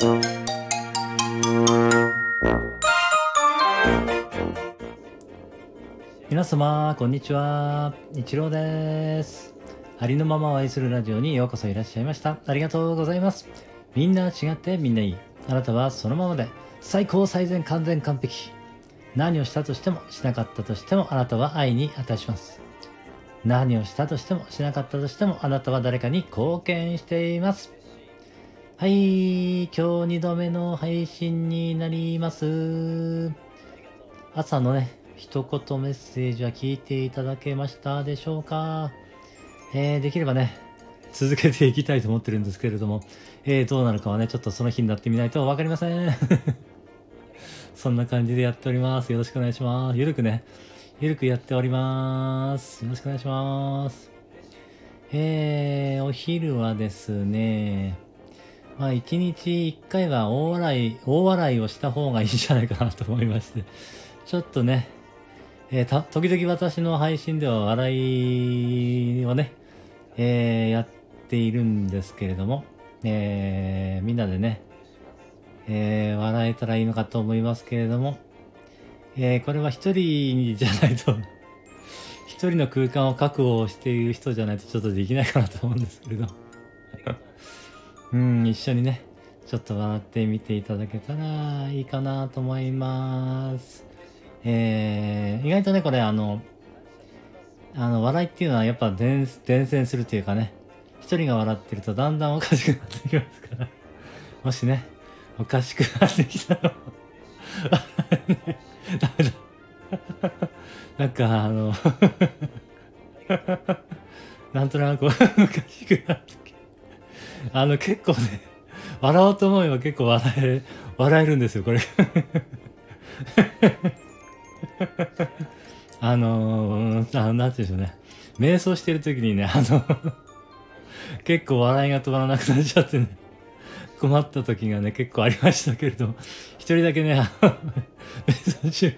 皆様、こんにちは。一郎です。ありのままを愛するラジオにようこそいらっしゃいました。ありがとうございます。みんな違ってみんないい。あなたはそのままで最高最善完全完璧。何をしたとしてもしなかったとしてもあなたは愛に値します。何をしたとしてもしなかったとしてもあなたは誰かに貢献しています。はい、今日2度目の配信になります。朝のね、一言メッセージは聞いていただけましたでしょうか？えー、できればね、続けていきたいと思ってるんですけれども、えー、どうなるかはね、ちょっとその日になってみないとわかりません。そんな感じでやっております。よろしくお願いします。ゆるくね、ゆるくやっております。よろしくお願いします。えー、お昼はですね、まあ一日一回は大笑い、大笑いをした方がいいんじゃないかなと思いまして、ちょっとね、えー、た、時々私の配信では笑いをね、えー、やっているんですけれども、えー、みんなでね、え、笑えたらいいのかと思いますけれども、え、これは一人じゃないと一人の空間を確保している人じゃないとちょっとできないかなと思うんですけれどうん、一緒にね、ちょっと笑ってみていただけたらいいかなと思います。えー、意外とね、これあの、あの、笑いっていうのはやっぱ伝伝染するというかね、一人が笑ってるとだんだんおかしくなってきますから、もしね、おかしくなってきたら、ダメだ。なんかあの なんとなくおかしくなってきあの、結構ね、笑おうと思えば結構笑え、笑えるんですよ、これ。あのー、なんて言うんでしょうね。瞑想してる時にね、あの結構笑いが止まらなくなっちゃってね、困った時がね、結構ありましたけれども、一人だけね、瞑想中、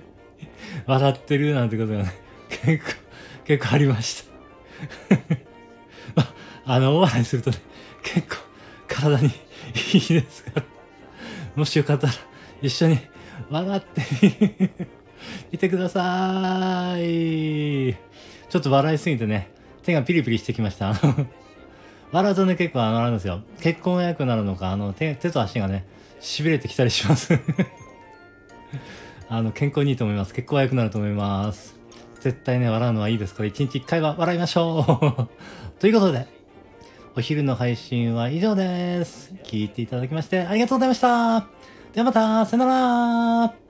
笑ってるなんてことがね、結構、結構ありました。あの、大笑いするとね、結構体にいいですから、もしよかったら一緒に笑って みてください。ちょっと笑いすぎてね、手がピリピリしてきました。笑うとね、結構あの、あるんですよ。結婚役になるのか、あの手、手と足がね、痺れてきたりしますあの、健康にいいと思います。結婚役になると思います。絶対ね、笑うのはいいですから、一日一回は笑いましょうということで、お昼の配信は以上です。聞いていただきましてありがとうございました。ではまた、さよなら